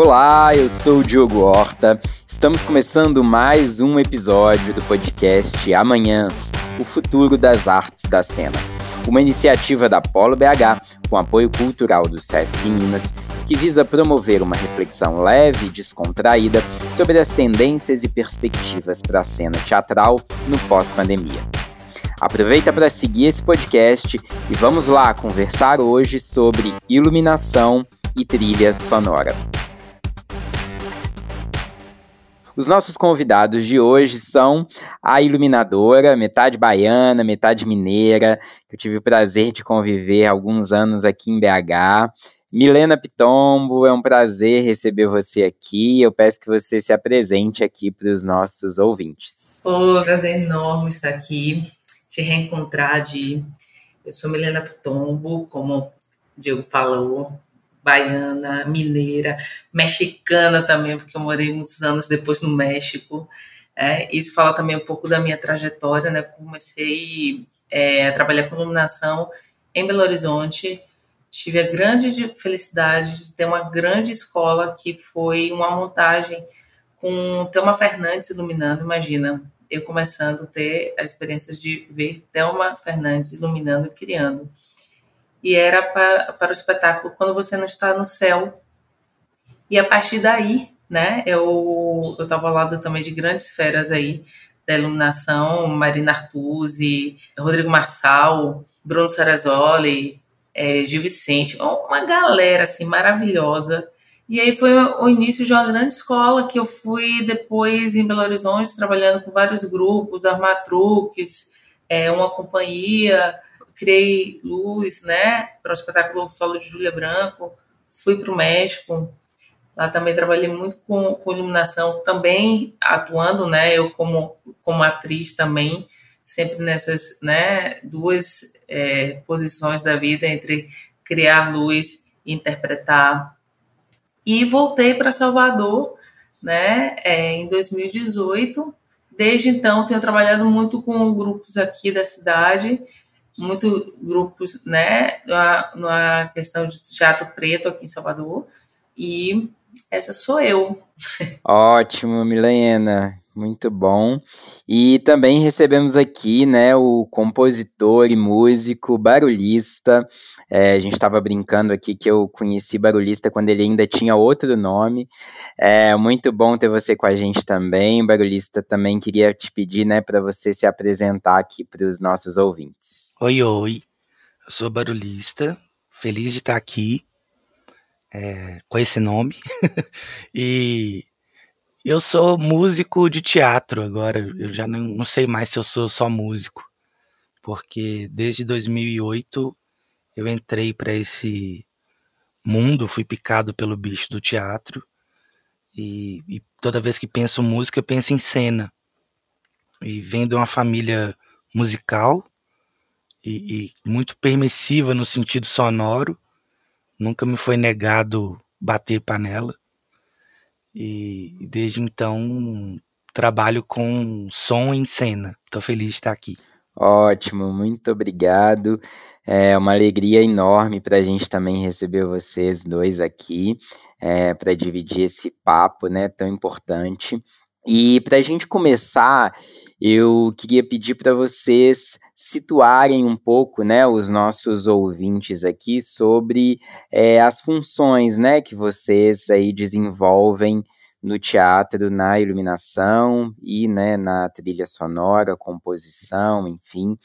Olá, eu sou o Diogo Horta. Estamos começando mais um episódio do podcast Amanhãs, o futuro das artes da cena. Uma iniciativa da Polo BH, com apoio cultural do SESC Minas, que visa promover uma reflexão leve e descontraída sobre as tendências e perspectivas para a cena teatral no pós-pandemia. Aproveita para seguir esse podcast e vamos lá conversar hoje sobre iluminação e trilha sonora. Os nossos convidados de hoje são a iluminadora, metade baiana, metade mineira, que eu tive o prazer de conviver alguns anos aqui em BH. Milena Pitombo, é um prazer receber você aqui. Eu peço que você se apresente aqui para os nossos ouvintes. Oh, prazer enorme estar aqui, te reencontrar, de eu sou Milena Pitombo, como o Diego falou, baiana, mineira, mexicana também, porque eu morei muitos anos depois no México. É, isso fala também um pouco da minha trajetória, né? Comecei é, a trabalhar com iluminação em Belo Horizonte. Tive a grande felicidade de ter uma grande escola que foi uma montagem com Thelma Fernandes iluminando. Imagina, eu começando a ter a experiência de ver Thelma Fernandes iluminando e criando e era para, para o espetáculo Quando Você Não Está no Céu. E a partir daí, né, eu estava ao lado também de grandes feras aí da iluminação, Marina Artuzzi, Rodrigo Marçal, Bruno Sarazoli, é, Gil Vicente, uma galera assim maravilhosa. E aí foi o início de uma grande escola que eu fui depois em Belo Horizonte trabalhando com vários grupos, armar truques, é, uma companhia, criei luz, né, para o espetáculo solo de Júlia Branco, fui para o México, lá também trabalhei muito com, com, iluminação, também atuando, né, eu como, como atriz também, sempre nessas, né, duas é, posições da vida, entre criar luz e interpretar. E voltei para Salvador, né, é, em 2018, Desde então, tenho trabalhado muito com grupos aqui da cidade muito grupos, né, na, na questão de teatro preto aqui em Salvador. E essa sou eu. Ótimo, Milena. Muito bom. E também recebemos aqui, né, o compositor e músico Barulhista. É, a gente estava brincando aqui que eu conheci Barulhista quando ele ainda tinha outro nome. É muito bom ter você com a gente também. Barulhista, também queria te pedir, né, para você se apresentar aqui para os nossos ouvintes. Oi, oi. Eu sou Barulhista. Feliz de estar aqui é, com esse nome. e eu sou músico de teatro agora. Eu já não, não sei mais se eu sou só músico, porque desde 2008 eu entrei para esse mundo, fui picado pelo bicho do teatro. E, e, toda vez que penso música, penso em cena. E vendo uma família musical e, e, muito permissiva no sentido sonoro, nunca me foi negado bater panela. E desde então trabalho com som em cena. Estou feliz de estar aqui. Ótimo, muito obrigado. É uma alegria enorme para a gente também receber vocês dois aqui, é, para dividir esse papo né, tão importante. E para a gente começar, eu queria pedir para vocês situarem um pouco, né, os nossos ouvintes aqui sobre é, as funções, né, que vocês aí desenvolvem no teatro, na iluminação e, né, na trilha sonora, composição, enfim.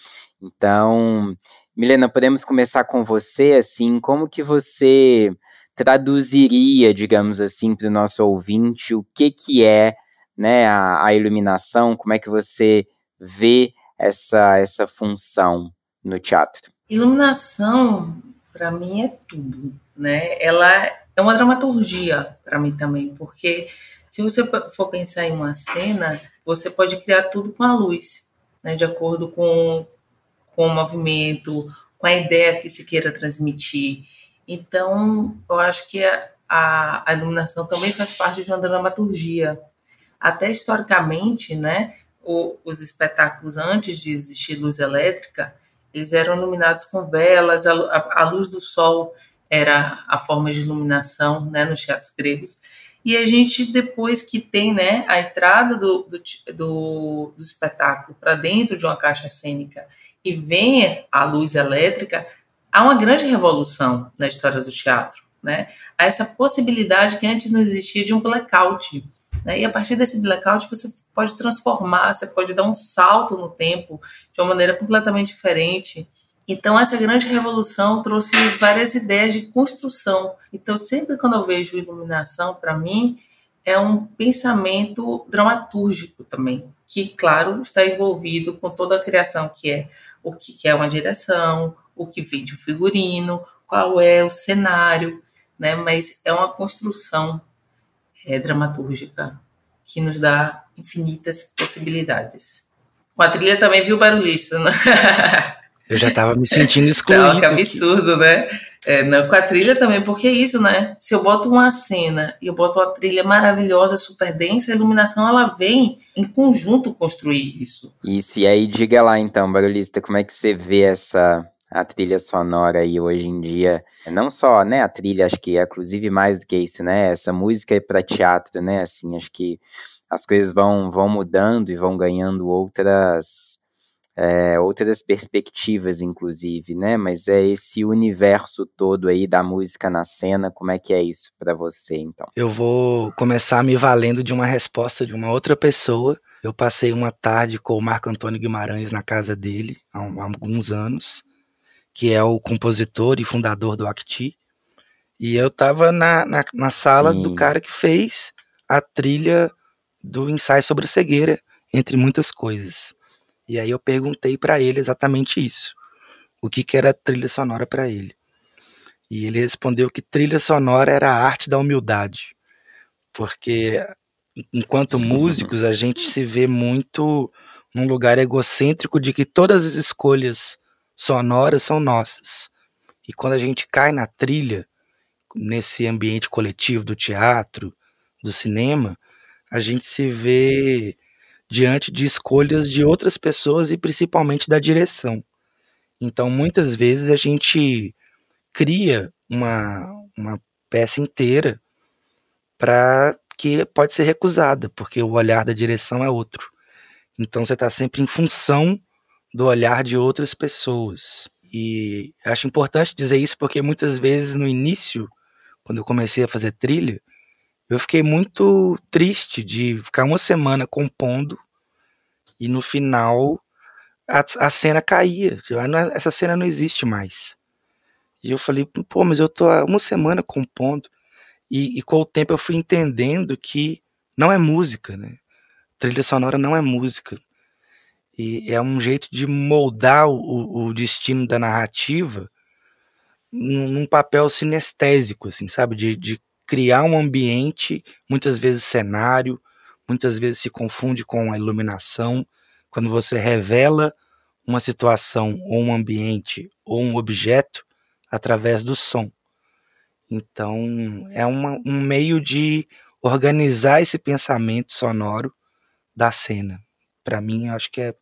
Então, Milena, podemos começar com você, assim, como que você traduziria, digamos assim, para o nosso ouvinte o que que é né, a, a iluminação, como é que você vê essa, essa função no teatro? Iluminação, para mim, é tudo, né? Ela é uma dramaturgia para mim também, porque se você for pensar em uma cena, você pode criar tudo com a luz, né? De acordo com, com o movimento, com a ideia que se queira transmitir. Então, eu acho que a, a, a iluminação também faz parte de uma dramaturgia até historicamente, né, o, os espetáculos antes de existir luz elétrica, eles eram iluminados com velas, a, a, luz do sol era a forma de iluminação né, nos teatros gregos. e a gente, depois que tem né, a entrada do, do, do, do espetáculo para dentro de uma caixa cênica e vem a luz elétrica, há uma grande revolução na história do teatro. Né? Há essa possibilidade que antes não existia de um blackout. Né? E a partir desse blackout você pode transformar, você pode dar um salto no tempo de uma maneira completamente diferente. Então, essa grande revolução trouxe várias ideias de construção. Então, sempre quando eu vejo iluminação, para mim, é um pensamento dramatúrgico também, que, claro, está envolvido com toda a criação, que é o que é uma direção, o que vem de um figurino, qual é o cenário, né? Mas é uma construção é, dramatúrgica que nos dá infinitas possibilidades. Com a trilha também viu barulhista, né? Eu já estava me sentindo excluído. Não, que absurdo, né? É, não, com a trilha também, porque é isso, né? Se eu boto uma cena e eu boto uma trilha maravilhosa, super densa, a iluminação ela vem em conjunto construir isso. Isso, e aí diga lá então, barulhista, como é que você vê essa a trilha sonora aí hoje em dia, não só, né, a trilha, acho que é inclusive mais do que isso, né, essa música é para teatro, né, assim, acho que as coisas vão, vão mudando e vão ganhando outras é, outras perspectivas, inclusive, né? Mas é esse universo todo aí da música na cena, como é que é isso para você, então? Eu vou começar me valendo de uma resposta de uma outra pessoa. Eu passei uma tarde com o Marco Antônio Guimarães na casa dele há, há alguns anos, que é o compositor e fundador do Acti. E eu tava na, na, na sala Sim. do cara que fez a trilha do ensaio sobre a cegueira, entre muitas coisas. E aí eu perguntei para ele exatamente isso. O que, que era trilha sonora para ele? E ele respondeu que trilha sonora era a arte da humildade. Porque enquanto músicos a gente se vê muito num lugar egocêntrico de que todas as escolhas sonoras são nossas. E quando a gente cai na trilha, nesse ambiente coletivo do teatro, do cinema, a gente se vê diante de escolhas de outras pessoas e principalmente da direção. Então, muitas vezes a gente cria uma, uma peça inteira para que pode ser recusada, porque o olhar da direção é outro. Então, você está sempre em função do olhar de outras pessoas. E acho importante dizer isso porque muitas vezes no início, quando eu comecei a fazer trilha, eu fiquei muito triste de ficar uma semana compondo e no final a, a cena caía. Tipo, essa cena não existe mais. E eu falei, pô, mas eu tô há uma semana compondo. E, e, com o tempo eu fui entendendo que não é música, né? Trilha sonora não é música. E é um jeito de moldar o, o destino da narrativa num, papel sinestésico, assim, sabe? De, de criar um ambiente, muitas vezes cenário, muitas vezes se confunde com a iluminação. Quando você revela uma situação ou um ambiente ou um objeto através do som. Então, é uma, um meio de organizar esse pensamento sonoro da cena. Para mim, acho que é,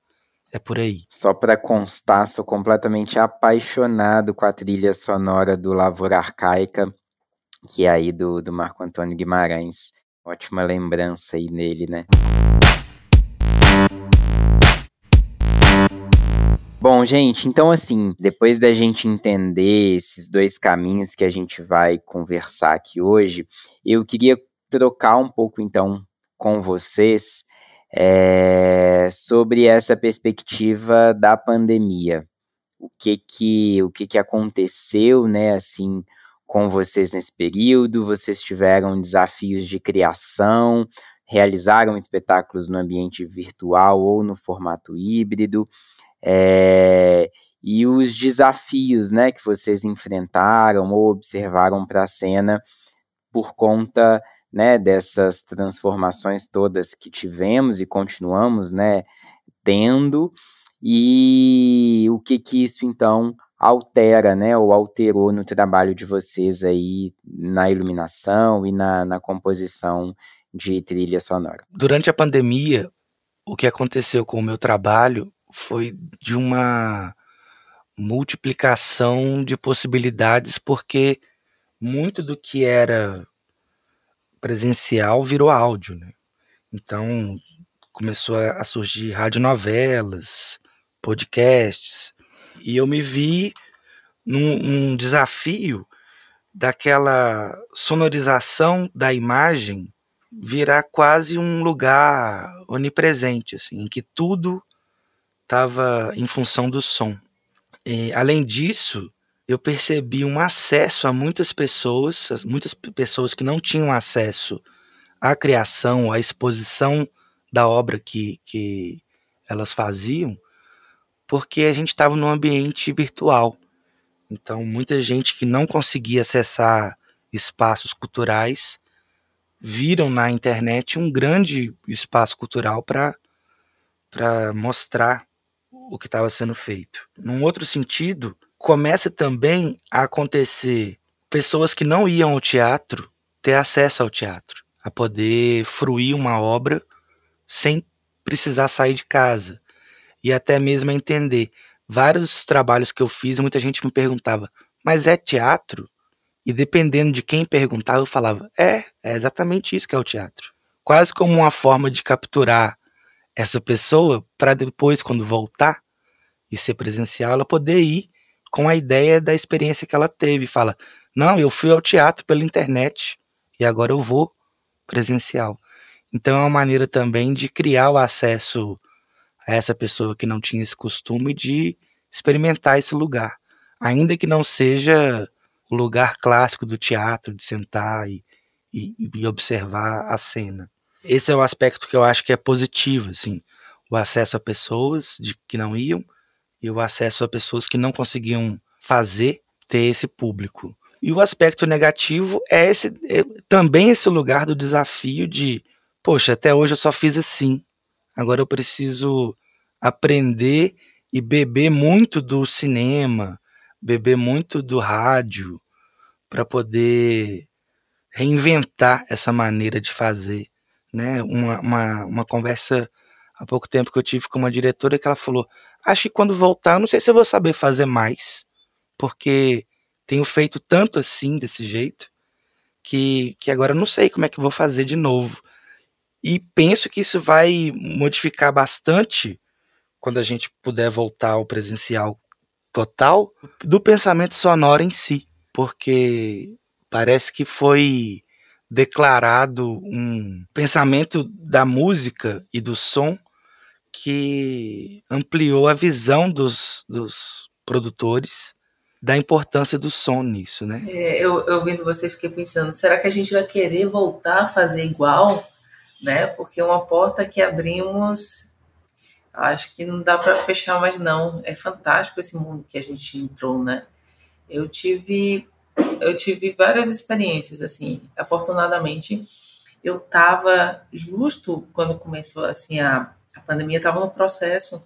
é por aí. Só para constar, sou completamente apaixonado com a trilha sonora do Lavoura Arcaica, que é aí do, do Marco Antônio Guimarães. Ótima lembrança aí nele, né? Bom, gente, então assim, depois da gente entender esses dois caminhos que a gente vai conversar aqui hoje, eu queria trocar um pouco então com vocês é, sobre essa perspectiva da pandemia. O que que, o que que aconteceu, né, assim, com vocês nesse período? Vocês tiveram desafios de criação, realizaram espetáculos no ambiente virtual ou no formato híbrido? É, e os desafios né, que vocês enfrentaram ou observaram para a cena por conta né, dessas transformações todas que tivemos e continuamos né, tendo, e o que, que isso então altera, né, ou alterou no trabalho de vocês aí na iluminação e na, na composição de trilha sonora. Durante a pandemia, o que aconteceu com o meu trabalho foi de uma multiplicação de possibilidades, porque muito do que era presencial virou áudio, né? Então começou a surgir radionovelas, podcasts, e eu me vi num, num desafio daquela sonorização da imagem virar quase um lugar onipresente, assim, em que tudo estava em função do som. E, além disso, eu percebi um acesso a muitas pessoas, muitas pessoas que não tinham acesso à criação, à exposição da obra que, que elas faziam, porque a gente estava num ambiente virtual. Então, muita gente que não conseguia acessar espaços culturais viram na internet um grande espaço cultural para mostrar o que estava sendo feito. Num outro sentido, começa também a acontecer pessoas que não iam ao teatro ter acesso ao teatro, a poder fruir uma obra sem precisar sair de casa e até mesmo a entender vários trabalhos que eu fiz, muita gente me perguntava: "Mas é teatro?" E dependendo de quem perguntava, eu falava: "É, é exatamente isso que é o teatro." Quase como uma forma de capturar essa pessoa para depois quando voltar e ser presencial, ela poder ir com a ideia da experiência que ela teve, fala: "Não, eu fui ao teatro pela internet e agora eu vou presencial." Então é uma maneira também de criar o acesso a essa pessoa que não tinha esse costume de experimentar esse lugar, ainda que não seja o lugar clássico do teatro, de sentar e, e, e observar a cena. Esse é o aspecto que eu acho que é positivo, assim, o acesso a pessoas de, que não iam e o acesso a pessoas que não conseguiam fazer ter esse público. E o aspecto negativo é esse é também esse lugar do desafio de, poxa, até hoje eu só fiz assim. Agora eu preciso aprender e beber muito do cinema, beber muito do rádio, para poder reinventar essa maneira de fazer. Né? Uma, uma, uma conversa há pouco tempo que eu tive com uma diretora que ela falou: Acho que quando voltar, não sei se eu vou saber fazer mais, porque tenho feito tanto assim, desse jeito, que, que agora eu não sei como é que eu vou fazer de novo. E penso que isso vai modificar bastante quando a gente puder voltar ao presencial total do pensamento sonoro em si, porque parece que foi declarado um pensamento da música e do som que ampliou a visão dos, dos produtores da importância do som nisso, né? É, eu, eu ouvindo você fiquei pensando, será que a gente vai querer voltar a fazer igual, né? Porque uma porta que abrimos acho que não dá para fechar mais não. É fantástico esse mundo que a gente entrou, né? Eu tive eu tive várias experiências assim. Afortunadamente, eu estava justo quando começou assim a, a pandemia, estava no processo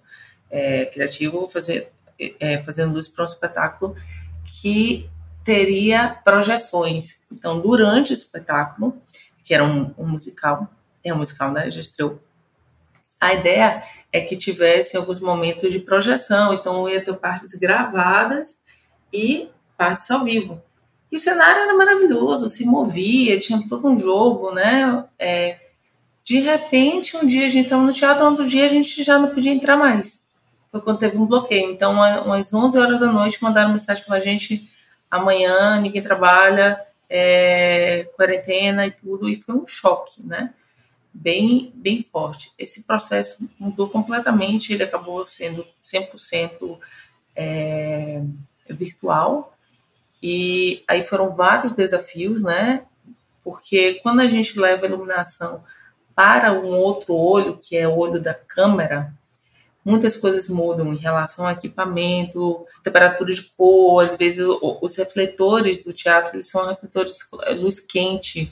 é, criativo fazer, é, fazendo luz para um espetáculo que teria projeções. Então, durante o espetáculo, que era um, um musical, é um musical, né? Já estreou. A ideia é que tivesse alguns momentos de projeção, então ia ter partes gravadas e partes ao vivo. E o cenário era maravilhoso, se movia, tinha todo um jogo, né? É, de repente, um dia a gente estava no teatro, outro dia a gente já não podia entrar mais. Foi quando teve um bloqueio. Então, umas 11 horas da noite, mandaram mensagem para a gente: amanhã ninguém trabalha, é, quarentena e tudo, e foi um choque, né? bem, bem forte. Esse processo mudou completamente, ele acabou sendo 100% é, virtual, e aí foram vários desafios, né? Porque quando a gente leva a iluminação para um outro olho, que é o olho da câmera, muitas coisas mudam em relação ao equipamento, temperatura de cor, às vezes os refletores do teatro eles são refletores luz quente,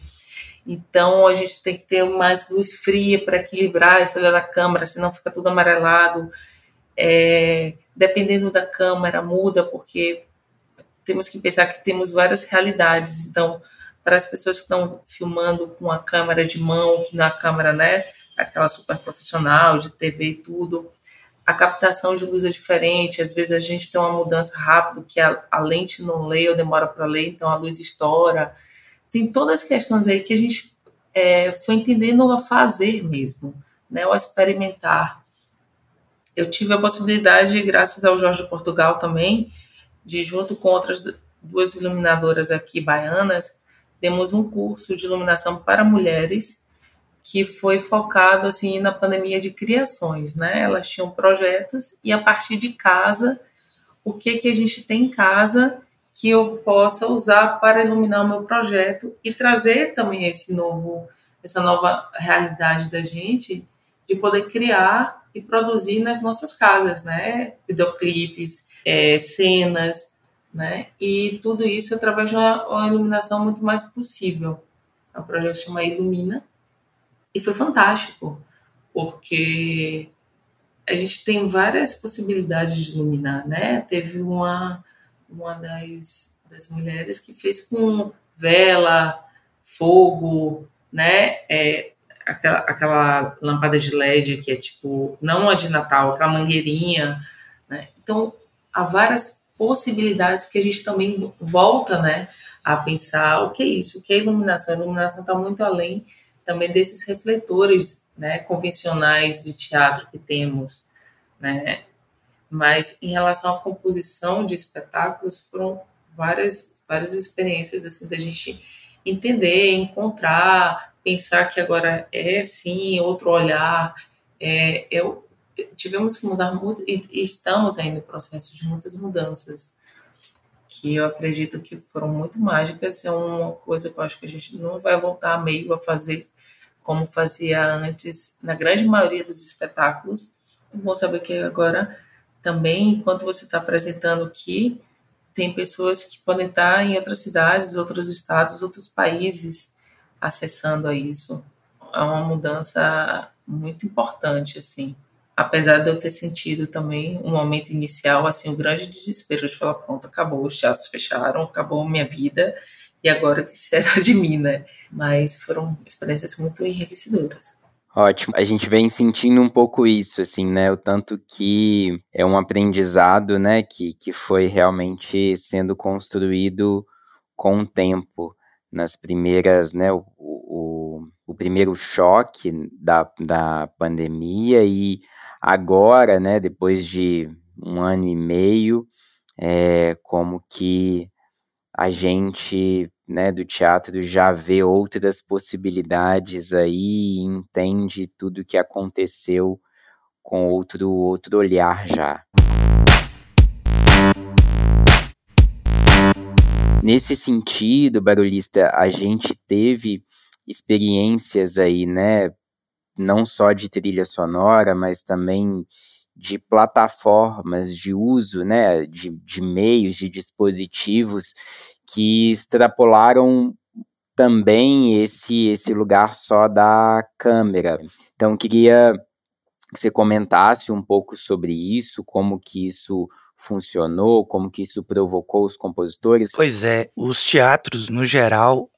então a gente tem que ter mais luz fria para equilibrar esse olhar da câmera, senão fica tudo amarelado. É, dependendo da câmera, muda, porque temos que pensar que temos várias realidades. Então, para as pessoas que estão filmando com a câmera de mão, que na câmera, né, aquela super profissional de TV e tudo, a captação de luz é diferente. Às vezes a gente tem uma mudança rápida que a, a lente não lê ou demora para ler, então a luz estoura tem todas as questões aí que a gente é, foi entendendo a fazer mesmo, né, ao experimentar. Eu tive a possibilidade, graças ao Jorge de Portugal também, de junto com outras duas iluminadoras aqui baianas, temos um curso de iluminação para mulheres que foi focado assim na pandemia de criações, né? Elas tinham projetos e a partir de casa, o que que a gente tem em casa que eu possa usar para iluminar o meu projeto e trazer também esse novo essa nova realidade da gente de poder criar e produzir nas nossas casas, né? Videoclipes, é, cenas, né? E tudo isso através de uma, uma iluminação muito mais possível. O projeto chama Ilumina e foi fantástico, porque a gente tem várias possibilidades de iluminar, né? Teve uma, uma das, das mulheres que fez com vela, fogo, né? É, aquela, aquela lâmpada de LED que é tipo, não a de Natal, aquela mangueirinha, né? Então, há várias possibilidades que a gente também volta, né? A pensar o que é isso, o que é iluminação. A iluminação está muito além também desses refletores né, convencionais de teatro que temos, né? Mas em relação à composição de espetáculos, foram várias várias experiências assim da gente entender, encontrar, pensar que agora é sim outro olhar. É, eu tivemos que mudar muito e estamos ainda em processo de muitas mudanças que eu acredito que foram muito mágicas. É uma coisa que eu acho que a gente não vai voltar meio a fazer como fazia antes na grande maioria dos espetáculos. É bom saber que agora também, enquanto você está apresentando aqui, tem pessoas que podem estar em outras cidades, outros estados, outros países acessando a isso. É uma mudança muito importante, assim. Apesar de eu ter sentido também um momento inicial, assim, um grande desespero de falar, pronto, acabou, os teatros fecharam, acabou minha vida, e agora que será de mim, né? Mas foram experiências muito enriquecedoras. Ótimo. A gente vem sentindo um pouco isso, assim, né? O tanto que é um aprendizado, né? Que, que foi realmente sendo construído com o tempo. Nas primeiras, né? O, o, o primeiro choque da, da pandemia e agora, né? Depois de um ano e meio, é, como que a gente né, do teatro já vê outras possibilidades aí entende tudo o que aconteceu com outro outro olhar já. Nesse sentido, barulhista, a gente teve experiências aí, né, não só de trilha sonora, mas também de plataformas de uso, né, de, de meios, de dispositivos que extrapolaram também esse esse lugar só da câmera. Então queria que você comentasse um pouco sobre isso, como que isso funcionou, como que isso provocou os compositores. Pois é, os teatros no geral,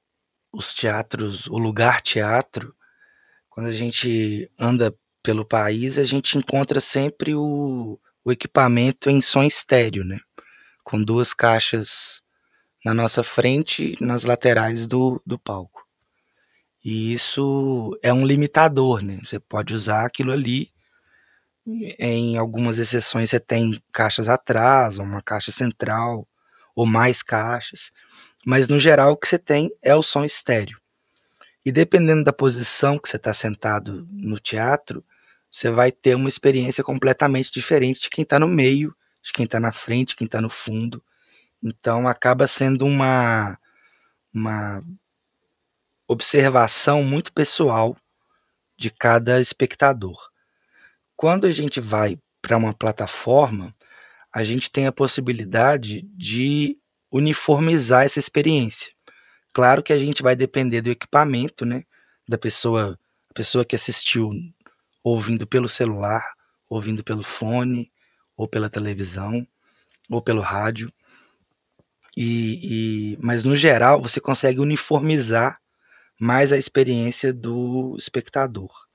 os teatros, o lugar teatro, quando a gente anda pelo país, a gente encontra sempre o, o equipamento em som estéreo, né? Com duas caixas na nossa frente nas laterais do, do palco. E isso é um limitador, né? Você pode usar aquilo ali. Em algumas exceções você tem caixas atrás, uma caixa central, ou mais caixas. Mas no geral o que você tem é o som estéreo. E dependendo da posição que você está sentado no teatro, você vai ter uma experiência completamente diferente de quem está no meio, de quem está na frente, de quem está no fundo. Então acaba sendo uma, uma observação muito pessoal de cada espectador. Quando a gente vai para uma plataforma, a gente tem a possibilidade de uniformizar essa experiência. Claro que a gente vai depender do equipamento, né? Da pessoa, a pessoa que assistiu ouvindo pelo celular, ouvindo pelo fone, ou pela televisão, ou pelo rádio. E, e, mas no geral você consegue uniformizar mais a experiência do espectador.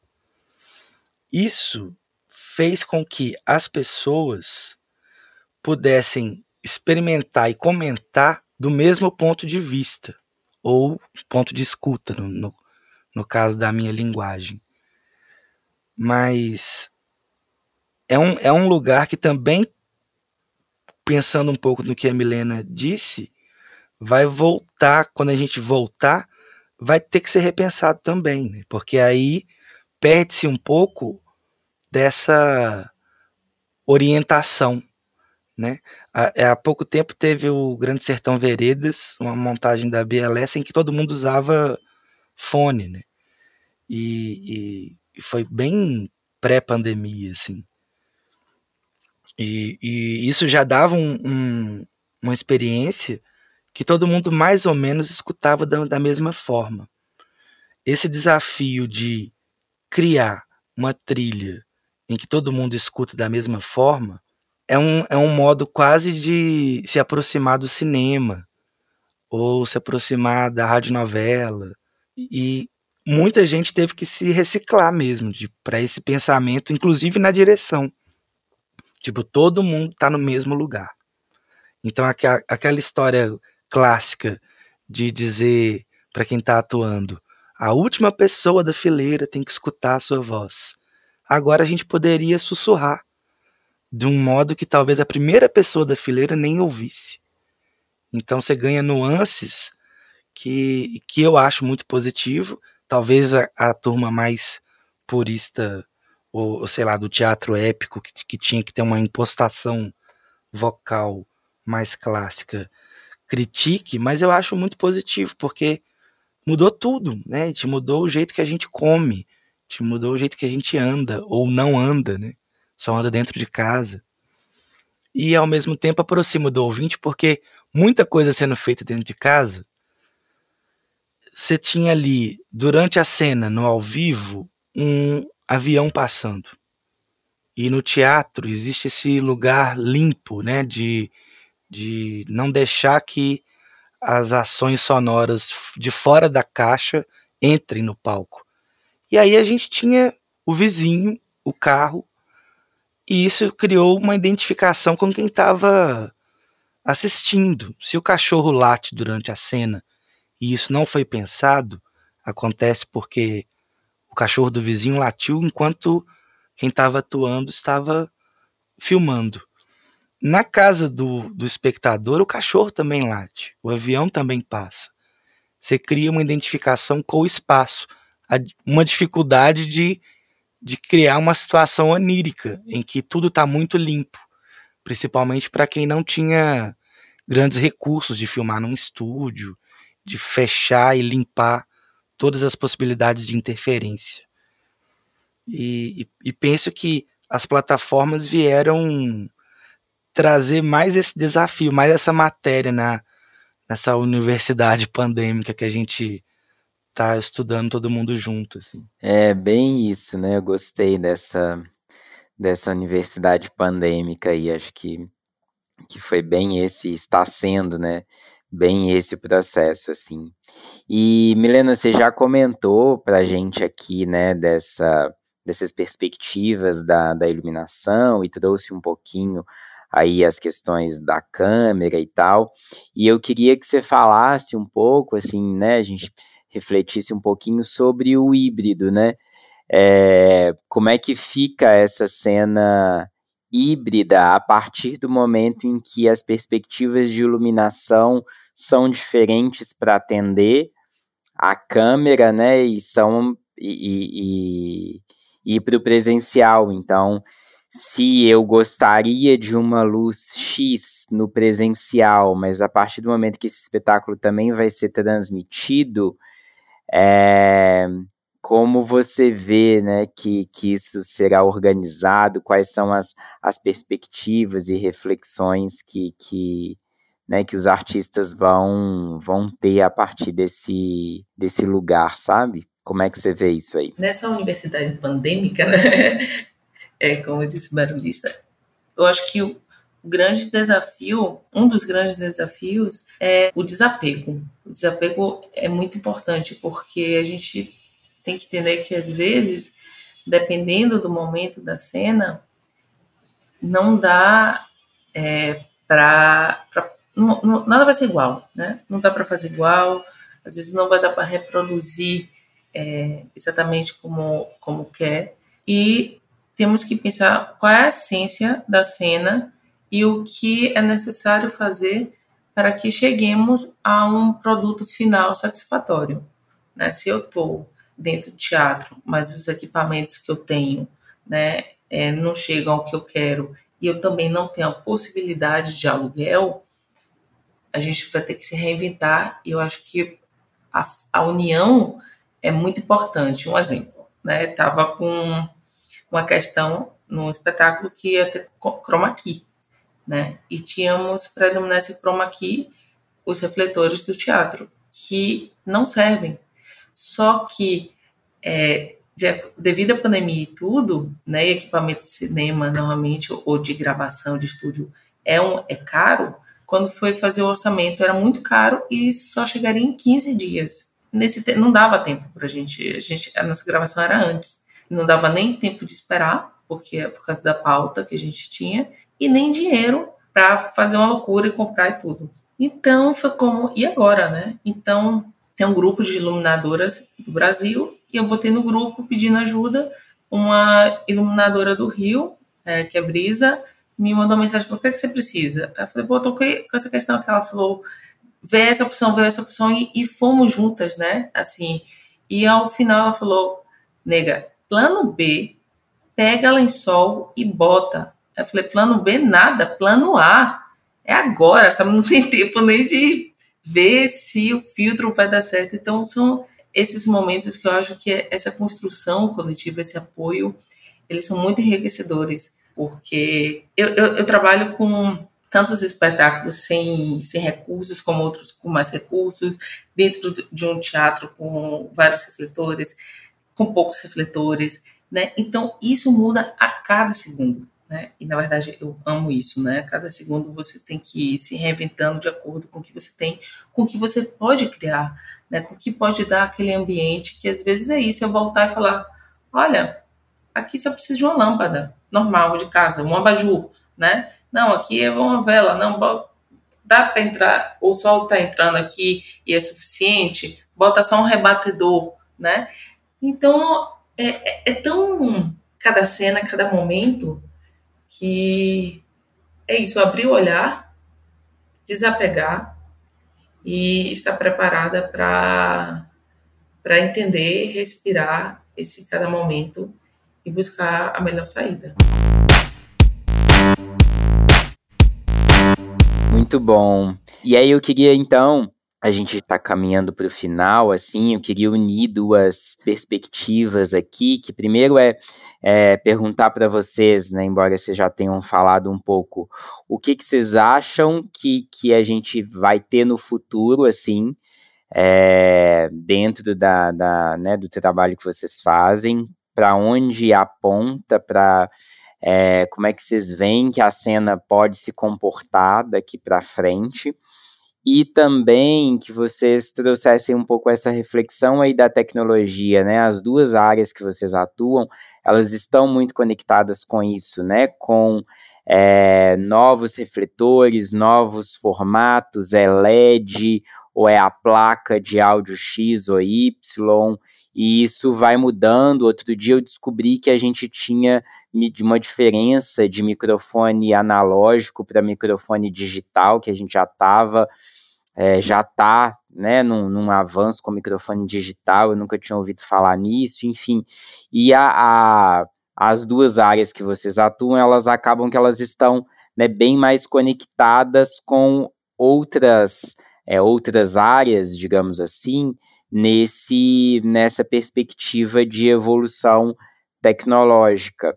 Isso fez com que as pessoas pudessem experimentar e comentar do mesmo ponto de vista ou ponto de escuta no, no, no caso da minha linguagem. Mas é um, é um lugar que também, pensando um pouco no que a Milena disse, vai voltar, quando a gente voltar, vai ter que ser repensado também, né? porque aí perde-se um pouco dessa orientação. Né? Há, é, há pouco tempo teve o Grande Sertão Veredas, uma montagem da BLS em que todo mundo usava fone, né? E, e, foi bem pré-pandemia, assim. E, e, isso já dava um, um, uma experiência que todo mundo mais ou menos escutava da, da mesma forma. Esse desafio de criar uma trilha em que todo mundo escuta da mesma forma é um, é um modo quase de se aproximar do cinema ou se aproximar da radionovela. E muita gente teve que se reciclar mesmo para esse pensamento, inclusive na direção. Tipo, todo mundo está no mesmo lugar. Então, aquela, aquela história clássica de dizer para quem está atuando, a última pessoa da fileira tem que escutar a sua voz. Agora a gente poderia sussurrar de um modo que talvez a primeira pessoa da fileira nem ouvisse. Então você ganha nuances que, que eu acho muito positivo. Talvez a, a turma mais purista, ou, ou, sei lá, do teatro épico, que, que tinha que ter uma impostação vocal mais clássica, critique, mas eu acho muito positivo, porque mudou tudo, né? Te mudou o jeito que a gente come, te mudou o jeito que a gente anda ou não anda, né? Só anda dentro de casa. E ao mesmo tempo aproxima do ouvinte, porque muita coisa sendo feita dentro de casa, você tinha ali, durante a cena, no ao vivo, um avião passando. E no teatro existe esse lugar limpo, né? De de não deixar que as ações sonoras de fora da caixa entrem no palco. E aí a gente tinha o vizinho, o carro, e isso criou uma identificação com quem estava assistindo. Se o cachorro late durante a cena e isso não foi pensado, acontece porque o cachorro do vizinho latiu enquanto quem estava atuando estava filmando. Na casa do, do espectador, o cachorro também late, o avião também passa. Você cria uma identificação com o espaço, uma dificuldade de, de criar uma situação onírica, em que tudo está muito limpo, principalmente para quem não tinha grandes recursos de filmar num estúdio, de fechar e limpar todas as possibilidades de interferência. E, e, e penso que as plataformas vieram trazer mais esse desafio, mais essa matéria na, nessa universidade pandêmica que a gente tá estudando todo mundo junto, assim. É bem isso, né? Eu gostei dessa dessa universidade pandêmica e acho que que foi bem esse, está sendo, né? Bem esse processo, assim. E Milena, você já comentou pra gente aqui, né, dessa dessas perspectivas da, da iluminação e trouxe um pouquinho aí as questões da câmera e tal. E eu queria que você falasse um pouco, assim, né, a gente refletisse um pouquinho sobre o híbrido, né? É, como é que fica essa cena híbrida a partir do momento em que as perspectivas de iluminação são diferentes para atender a câmera, né? E são e, e, e, e para o presencial. Então, se eu gostaria de uma luz X no presencial, mas a partir do momento que esse espetáculo também vai ser transmitido, é, como você vê né, que, que isso será organizado, quais são as, as perspectivas e reflexões que, que, né, que os artistas vão, vão ter a partir desse, desse lugar, sabe? Como é que você vê isso aí? Nessa universidade pandêmica, né, é, como eu disse, barulhista. Eu acho que o grande desafio, um dos grandes desafios é o desapego. O desapego é muito importante porque a gente tem que entender que às vezes, dependendo do momento da cena, não dá é, para nada vai ser igual, né? Não dá para fazer igual. Às vezes não vai dar para reproduzir é, exatamente como, como quer, e temos que pensar qual é a essência da cena e o que é necessário fazer para que cheguemos a um produto final satisfatório. Né? Se eu estou dentro do teatro, mas os equipamentos que eu tenho né, é, não chegam ao que eu quero e eu também não tenho a possibilidade de aluguel, a gente vai ter que se reinventar e eu acho que a, a união é muito importante. Um exemplo, né? Tava com uma questão no espetáculo que ia ter chroma key, né? E tínhamos para iluminar esse chroma key os refletores do teatro que não servem. Só que é, de, devido à pandemia e tudo, né, equipamento de cinema normalmente ou de gravação de estúdio é um é caro. Quando foi fazer o orçamento era muito caro e só chegaria em 15 dias. Nesse não dava tempo para a gente, a nossa gravação era antes, não dava nem tempo de esperar porque por causa da pauta que a gente tinha e nem dinheiro para fazer uma loucura e comprar e tudo. Então foi como e agora, né? Então tem um grupo de iluminadoras do Brasil e eu botei no grupo pedindo ajuda. Uma iluminadora do Rio, é, que é Brisa, me mandou uma mensagem: por que, que você precisa? Eu falei: pô, tô com essa questão que ela falou, vê essa opção, vê essa opção, e, e fomos juntas, né? Assim, e ao final ela falou: nega, plano B, pega lençol e bota. Eu falei: plano B, nada, plano A. É agora, sabe? Não tem tempo nem de ver se o filtro vai dar certo. Então, são esses momentos que eu acho que essa construção coletiva, esse apoio, eles são muito enriquecedores, porque eu, eu, eu trabalho com tantos espetáculos sem, sem recursos, como outros com mais recursos, dentro de um teatro com vários refletores, com poucos refletores, né? Então, isso muda a cada segundo né? E na verdade eu amo isso, né? Cada segundo você tem que ir se reinventando de acordo com o que você tem, com o que você pode criar, né? Com o que pode dar aquele ambiente que às vezes é isso, eu voltar e falar, olha, aqui só precisa de uma lâmpada normal de casa, um abajur, né? Não, aqui é uma vela, não dá para entrar, o sol está entrando aqui e é suficiente, bota só um rebatedor, né? Então é, é, é tão cada cena, cada momento que é isso, abrir o olhar, desapegar e estar preparada para para entender, respirar esse cada momento e buscar a melhor saída. Muito bom. E aí eu queria então a gente está caminhando para o final, assim, eu queria unir duas perspectivas aqui, que primeiro é, é perguntar para vocês, né, embora vocês já tenham falado um pouco, o que, que vocês acham que, que a gente vai ter no futuro, assim, é, dentro da, da, né, do trabalho que vocês fazem, para onde aponta, para é, como é que vocês veem que a cena pode se comportar daqui para frente, e também que vocês trouxessem um pouco essa reflexão aí da tecnologia, né? As duas áreas que vocês atuam, elas estão muito conectadas com isso, né? Com é, novos refletores, novos formatos, é LED ou é a placa de áudio X ou Y, e isso vai mudando. Outro dia eu descobri que a gente tinha uma diferença de microfone analógico para microfone digital, que a gente já estava, é, já está né, num, num, avanço com microfone digital, eu nunca tinha ouvido falar nisso, enfim. E a, a, as duas áreas que vocês atuam, elas acabam que elas estão né, bem mais conectadas com outras, é, outras áreas, digamos assim, nesse nessa perspectiva de evolução tecnológica.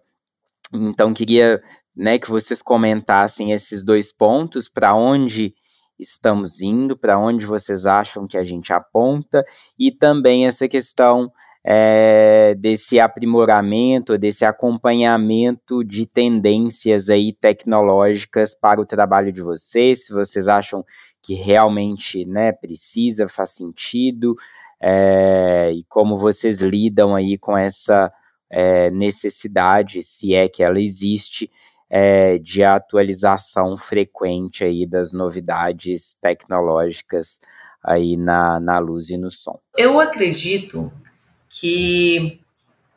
Então queria, né, que vocês comentassem esses dois pontos para onde estamos indo, para onde vocês acham que a gente aponta e também essa questão é, desse aprimoramento, desse acompanhamento de tendências aí tecnológicas para o trabalho de vocês, se vocês acham que realmente né, precisa, faz sentido, é, e como vocês lidam aí com essa é, necessidade, se é que ela existe, é, de atualização frequente aí das novidades tecnológicas aí na, na luz e no som. Eu acredito que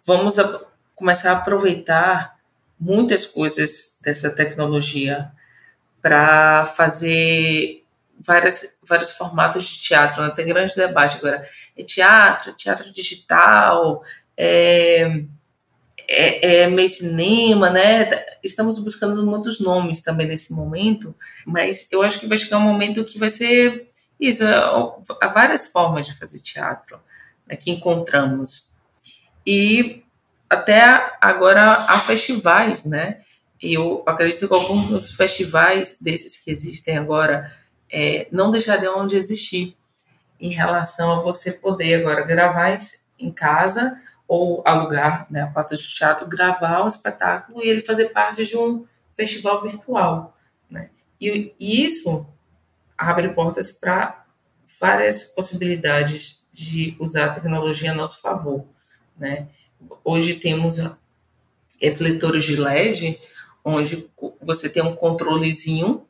vamos a, começar a aproveitar muitas coisas dessa tecnologia para fazer várias, vários formatos de teatro. Né? Tem grande debate agora. É teatro, é teatro digital, é, é, é meio cinema, né? Estamos buscando muitos nomes também nesse momento, mas eu acho que vai chegar um momento que vai ser isso. É, há várias formas de fazer teatro né, que encontramos. E até agora há festivais, né? Eu acredito que alguns dos festivais desses que existem agora é, não deixariam de existir em relação a você poder agora gravar em casa ou alugar né, a porta de teatro, gravar um espetáculo e ele fazer parte de um festival virtual. Né? E, isso abre portas para várias possibilidades de usar a tecnologia a nosso favor. Né? Hoje temos refletores de LED, onde você tem um controlezinho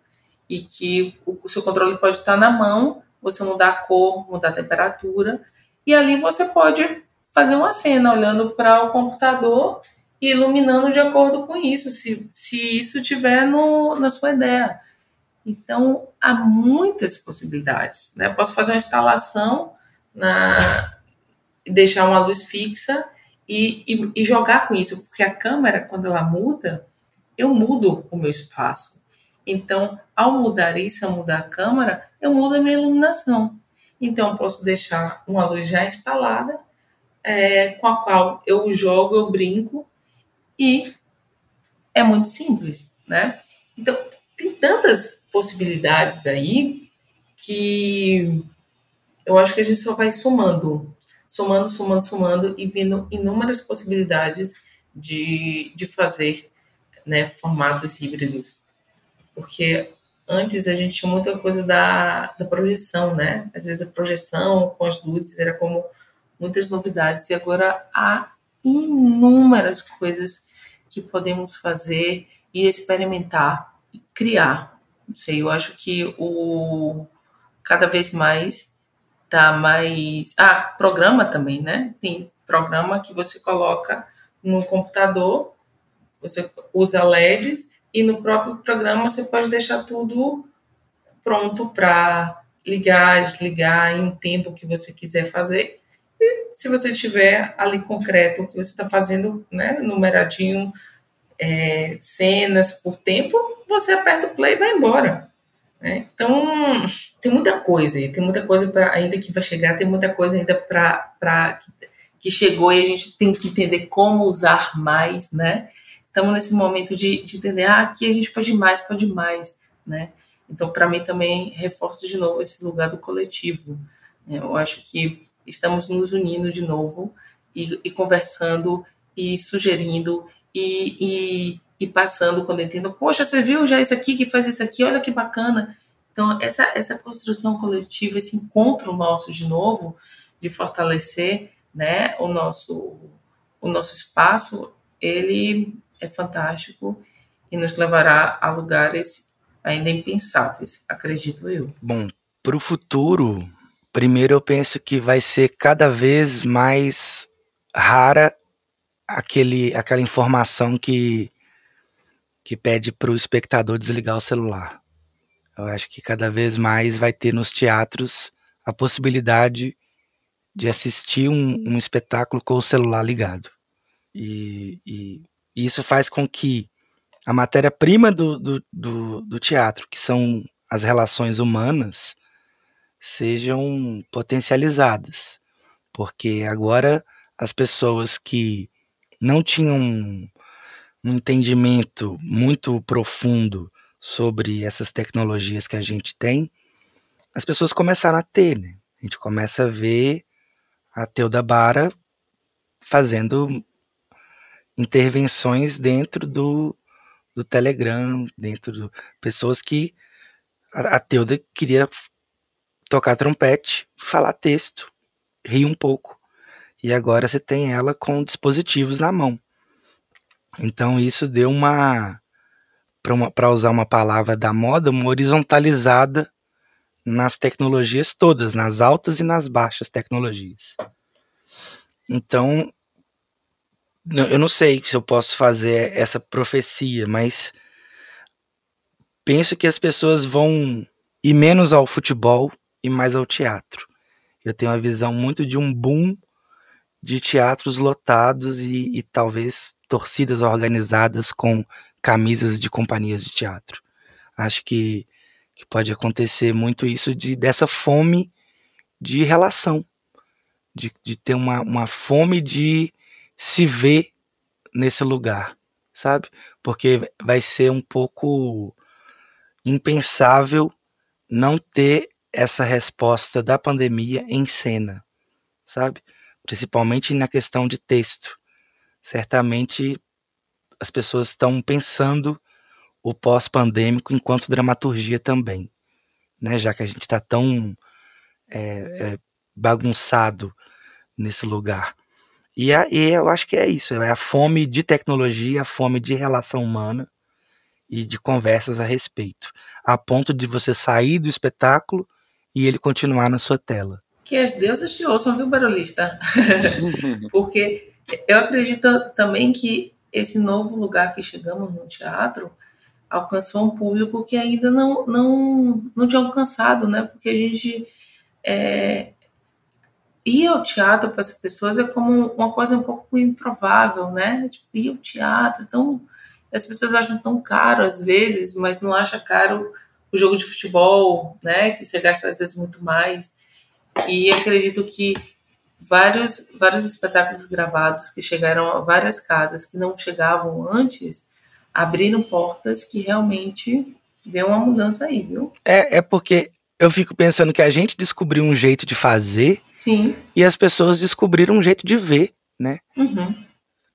e que o seu controle pode estar na mão, você mudar a cor, mudar a temperatura, e ali você pode fazer uma cena olhando para o computador e iluminando de acordo com isso, se, se isso tiver no, na sua ideia. Então, há muitas possibilidades. Né? Posso fazer uma instalação na, deixar uma luz fixa e, e, e, jogar com isso, porque a câmera, quando ela muda, eu mudo o meu espaço. Então, ao mudar isso, ao mudar a câmera, eu mudo a minha iluminação. Então, eu posso deixar uma luz já instalada, é, com a qual eu jogo, eu brinco, e é muito simples, né? Então, tem tantas possibilidades aí que eu acho que a gente só vai somando, somando, somando, somando e vendo inúmeras possibilidades de, de fazer né, formatos híbridos. Porque antes a gente tinha muita coisa da, da projeção, né? Às vezes a projeção com as luzes era como muitas novidades, e agora há inúmeras coisas que podemos fazer e experimentar e criar não sei, eu acho que o cada vez mais tá mais. Ah, programa também, né? Tem programa que você coloca no computador, você usa LEDs e no próprio programa você pode deixar tudo pronto para ligar, desligar em um tempo que você quiser fazer. E se você tiver ali concreto o que você está fazendo, né, numeradinho, é, cenas por tempo, você aperta o play e vai embora. Né? Então, tem muita coisa, tem muita coisa pra, ainda que vai chegar, tem muita coisa ainda para que, que chegou e a gente tem que entender como usar mais, né? Estamos nesse momento de, de entender, ah, aqui a gente pode mais, pode mais, né? Então, para mim também reforço de novo esse lugar do coletivo. Né? Eu acho que estamos nos unindo de novo e, e conversando e sugerindo e, e, e, passando quando entendo, poxa, você viu já isso aqui que faz isso aqui, olha que bacana. Então, essa, essa construção coletiva, esse encontro nosso de novo, de fortalecer né, o, nosso, o nosso espaço, ele é fantástico e nos levará a lugares ainda impensáveis, acredito eu. Bom, para o futuro, primeiro eu penso que vai ser cada vez mais rara aquele, aquela informação que, que pede para o espectador desligar o celular. Eu acho que cada vez mais vai ter nos teatros a possibilidade de assistir um, um espetáculo com o celular ligado. E, e, e isso faz com que a matéria-prima do, do, do, do teatro, que são as relações humanas, sejam potencializadas. Porque agora as pessoas que não tinham um, entendimento muito profundo sobre essas tecnologias que a gente tem, as pessoas começaram a ter, né? A gente começa a ver a Teuda Bara fazendo intervenções dentro do, do Telegram, dentro de pessoas que a, a Teuda queria tocar trompete, falar texto, rir um pouco e agora você tem ela com dispositivos na mão. Então isso deu uma, para usar uma palavra da moda, uma horizontalizada nas tecnologias todas, nas altas e nas baixas tecnologias. Então, eu não sei se eu posso fazer essa profecia, mas penso que as pessoas vão ir menos ao futebol e mais ao teatro. Eu tenho uma visão muito de um boom de teatros lotados e, e talvez torcidas organizadas com camisas de companhias de teatro. Acho que, que pode acontecer muito isso de dessa fome de relação, de, de ter uma, uma fome de se ver nesse lugar, sabe? Porque vai ser um pouco impensável não ter essa resposta da pandemia em cena, sabe? Principalmente na questão de texto. Certamente as pessoas estão pensando o pós-pandêmico enquanto dramaturgia também, né? Já que a gente está tão é, é, bagunçado nesse lugar. E, a, e eu acho que é isso, é a fome de tecnologia, a fome de relação humana e de conversas a respeito, a ponto de você sair do espetáculo e ele continuar na sua tela. Que as deusas te ouçam, viu, barulhista? Porque eu acredito também que esse novo lugar que chegamos no teatro alcançou um público que ainda não, não, não tinha alcançado, né? Porque a gente é, ir ao teatro para as pessoas é como uma coisa um pouco improvável, né? Tipo, ir ao teatro, então as pessoas acham tão caro às vezes, mas não acha caro o jogo de futebol, né? Que você gasta às vezes muito mais. E acredito que vários vários espetáculos gravados que chegaram a várias casas que não chegavam antes abriram portas que realmente vê uma mudança aí, viu? É, é porque eu fico pensando que a gente descobriu um jeito de fazer Sim. e as pessoas descobriram um jeito de ver, né? Uhum.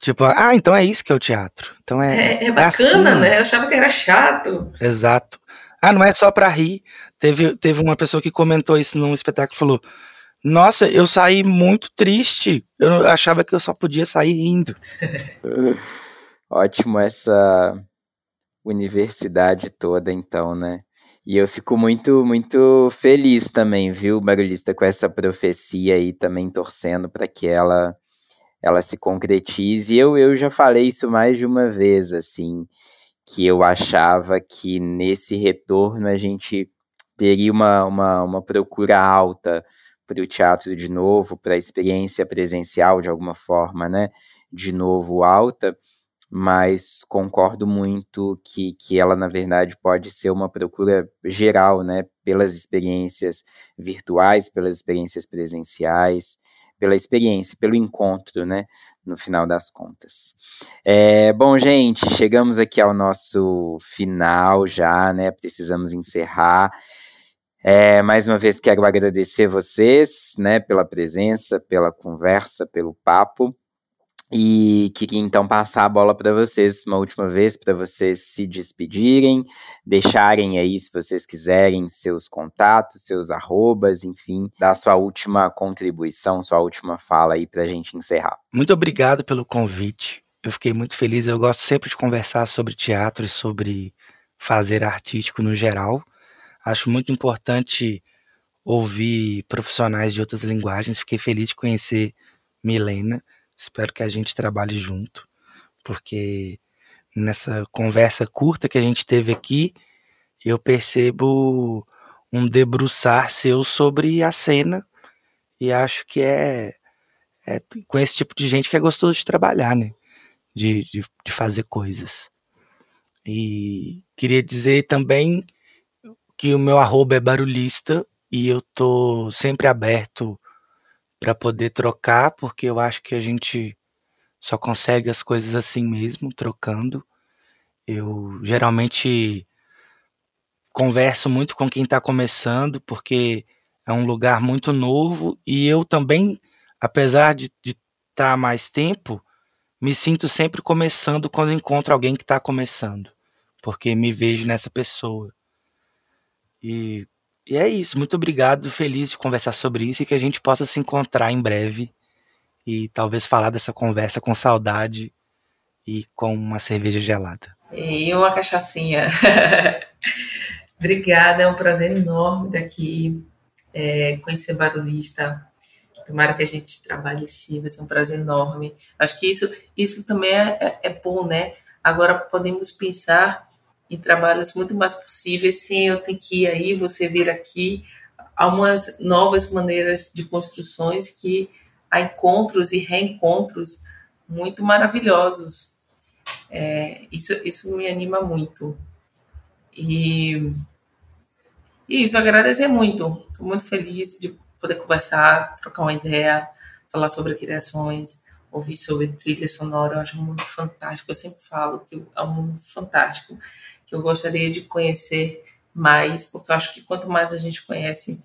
Tipo, ah, então é isso que é o teatro. Então é, é, é, é bacana, é assim. né? Eu achava que era chato. Exato. Ah, não é só pra rir. Teve, teve uma pessoa que comentou isso num espetáculo falou: Nossa, eu saí muito triste. Eu achava que eu só podia sair rindo. Ótimo essa universidade toda, então, né? E eu fico muito, muito feliz também, viu, Barulhista, com essa profecia aí, também torcendo para que ela ela se concretize. Eu, eu já falei isso mais de uma vez, assim, que eu achava que nesse retorno a gente teria uma, uma, uma procura alta para o teatro de novo, para a experiência presencial de alguma forma, né? De novo alta mas concordo muito que, que ela, na verdade, pode ser uma procura geral, né, pelas experiências virtuais, pelas experiências presenciais, pela experiência, pelo encontro, né, no final das contas. É, bom, gente, chegamos aqui ao nosso final já, né, precisamos encerrar. É, mais uma vez quero agradecer vocês, né, pela presença, pela conversa, pelo papo. E queria então passar a bola para vocês uma última vez, para vocês se despedirem, deixarem aí, se vocês quiserem, seus contatos, seus arrobas, enfim, dar sua última contribuição, sua última fala aí para a gente encerrar. Muito obrigado pelo convite. Eu fiquei muito feliz. Eu gosto sempre de conversar sobre teatro e sobre fazer artístico no geral. Acho muito importante ouvir profissionais de outras linguagens. Fiquei feliz de conhecer Milena Espero que a gente trabalhe junto, porque nessa conversa curta que a gente teve aqui, eu percebo um debruçar seu sobre a cena e acho que é, é com esse tipo de gente que é gostoso de trabalhar, né? De, de, de fazer coisas. E queria dizer também que o meu arroba é barulhista e eu tô sempre aberto para poder trocar, porque eu acho que a gente só consegue as coisas assim mesmo, trocando. Eu geralmente converso muito com quem está começando, porque é um lugar muito novo e eu também, apesar de estar tá mais tempo, me sinto sempre começando quando encontro alguém que está começando, porque me vejo nessa pessoa. E e é isso. Muito obrigado. Feliz de conversar sobre isso e que a gente possa se encontrar em breve e talvez falar dessa conversa com saudade e com uma cerveja gelada. E uma cachaçinha. Obrigada, é um prazer enorme daqui é, conhecer Barulhista. Tomara que a gente trabalhe sim, vai ser um prazer enorme. Acho que isso, isso também é, é, é bom, né? Agora podemos pensar em trabalhos muito mais possíveis sem eu ter que ir aí, você vir aqui. Há umas novas maneiras de construções que há encontros e reencontros muito maravilhosos. É, isso, isso me anima muito. E, e isso, agradecer muito. Estou muito feliz de poder conversar, trocar uma ideia, falar sobre criações, ouvir sobre trilha sonora. Eu acho um mundo fantástico. Eu sempre falo que é um mundo fantástico, que eu gostaria de conhecer mais, porque eu acho que quanto mais a gente conhece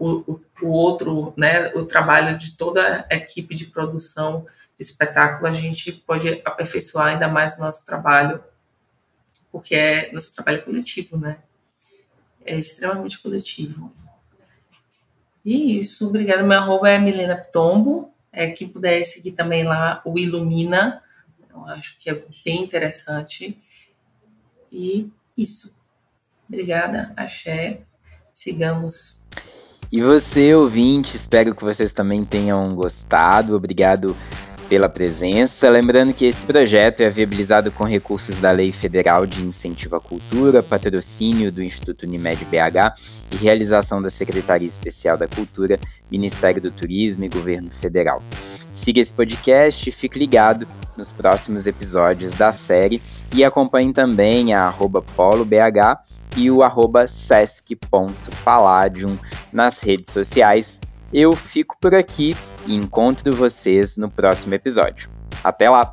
o, o, o, outro, né, o trabalho de toda a equipe de produção de espetáculo, a gente pode aperfeiçoar ainda mais o nosso trabalho, porque é nosso trabalho coletivo, né? É extremamente coletivo. E isso, obrigada. Meu arroba é Milena Ptombo. É, quem puder seguir também lá o Ilumina, eu acho que é bem interessante. E isso. Obrigada, axé. Sigamos e você, ouvinte, espero que vocês também tenham gostado. Obrigado pela presença. Lembrando que esse projeto é viabilizado com recursos da Lei Federal de Incentivo à Cultura, patrocínio do Instituto Unimed BH e realização da Secretaria Especial da Cultura, Ministério do Turismo e Governo Federal. Siga esse podcast e fique ligado nos próximos episódios da série e acompanhe também a polobh e o arroba nas redes sociais eu fico por aqui e encontro vocês no próximo episódio. Até lá!